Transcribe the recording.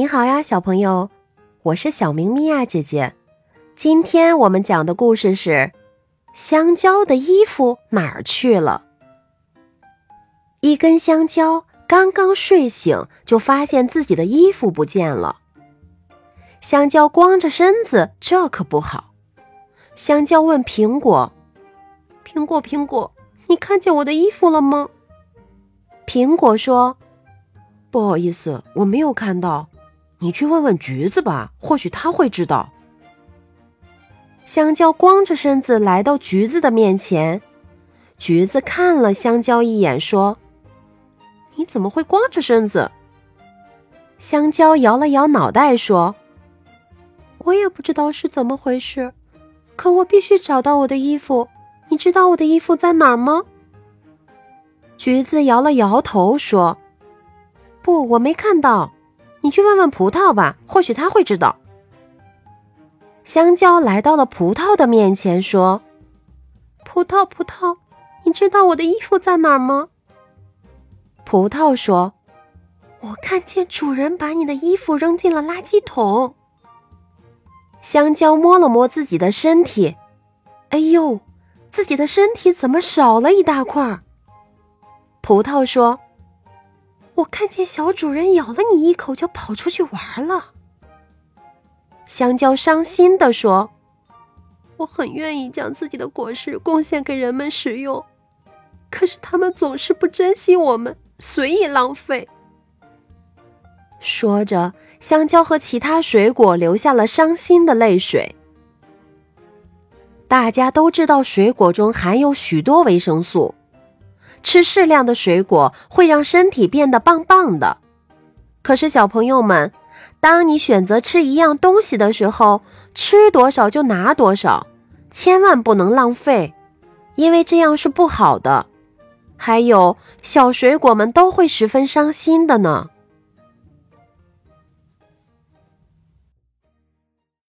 你好呀，小朋友，我是小明咪呀姐姐。今天我们讲的故事是：香蕉的衣服哪儿去了？一根香蕉刚刚睡醒，就发现自己的衣服不见了。香蕉光着身子，这可不好。香蕉问苹果：“苹果，苹果，你看见我的衣服了吗？”苹果说：“不好意思，我没有看到。”你去问问橘子吧，或许他会知道。香蕉光着身子来到橘子的面前，橘子看了香蕉一眼，说：“你怎么会光着身子？”香蕉摇了摇脑袋，说：“我也不知道是怎么回事，可我必须找到我的衣服。你知道我的衣服在哪儿吗？”橘子摇了摇头，说：“不，我没看到。”你去问问葡萄吧，或许他会知道。香蕉来到了葡萄的面前，说：“葡萄，葡萄，你知道我的衣服在哪儿吗？”葡萄说：“我看见主人把你的衣服扔进了垃圾桶。”香蕉摸了摸自己的身体，哎呦，自己的身体怎么少了一大块？葡萄说。我看见小主人咬了你一口，就跑出去玩了。香蕉伤心的说：“我很愿意将自己的果实贡献给人们使用，可是他们总是不珍惜我们，随意浪费。”说着，香蕉和其他水果流下了伤心的泪水。大家都知道，水果中含有许多维生素。吃适量的水果会让身体变得棒棒的。可是，小朋友们，当你选择吃一样东西的时候，吃多少就拿多少，千万不能浪费，因为这样是不好的。还有，小水果们都会十分伤心的呢。